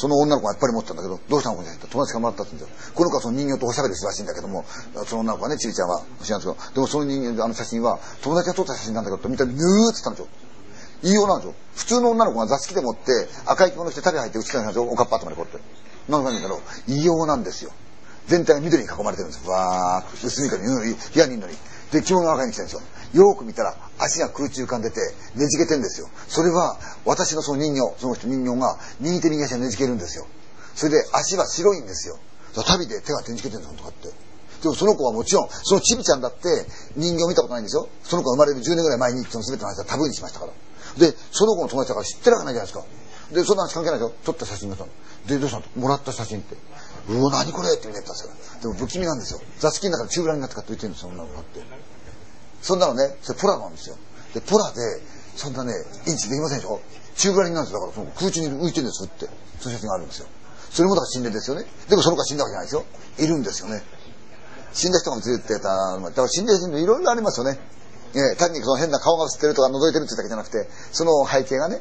その女の子がやっぱり持ってたんだけど、どうしたのこれ友達がもらったって言うんですよ。この子はその人形とおしゃべりするらしいんだけども、その女の子はね、ちびちゃんは知らんですけど、でもその人形、あの写真は、友達が撮った写真なんだけど、見たら、ぬーって言ったんですよ。異様なんですよ。普通の女の子が座敷でもって、赤い着物して旅入って、内からなんですよ。おかっぱとまでこうって。なんかんだけど、異様なんですよ。全体が緑に囲まれてるんです。わーっと、薄緑に、部屋にいるのに。で、着物が赤に来てるんですよ。よく見たら足が空中浮かんでてねじけてんですよ。それは私のその人形、その人人形が右手右足がねじけるんですよ。それで足は白いんですよ。旅で手がねじけてるんですとかって。でもその子はもちろん、そのちびちゃんだって人形見たことないんですよ。その子が生まれる10年ぐらい前にその全ての話はタブーにしましたから。で、その子の友達だから知ってるわけないじゃないですか。で、そんな話関係ないですよ。撮った写真がさ。で、どうしたの？もらった写真って。うわ、何これって言うねったんですよ。でも不気味なんですよ。座敷の中で中裏になってかって言ってるんですよ、女の子がって。そんなのね、それポラなんですよ。で、ポラで、そんなね、インチできませんでしょ中ぐらいになるんですよ。だからその空中に浮いてるんですって。そういう写真があるんですよ。それもだから死んでですよね。でもその子は死んだわけじゃないですよ。いるんですよね。死んだ人がずっとやった、だから死んで死んでいろいろありますよね。えー、単にその変な顔が映ってるとか覗いてるってだけじゃなくて、その背景がね、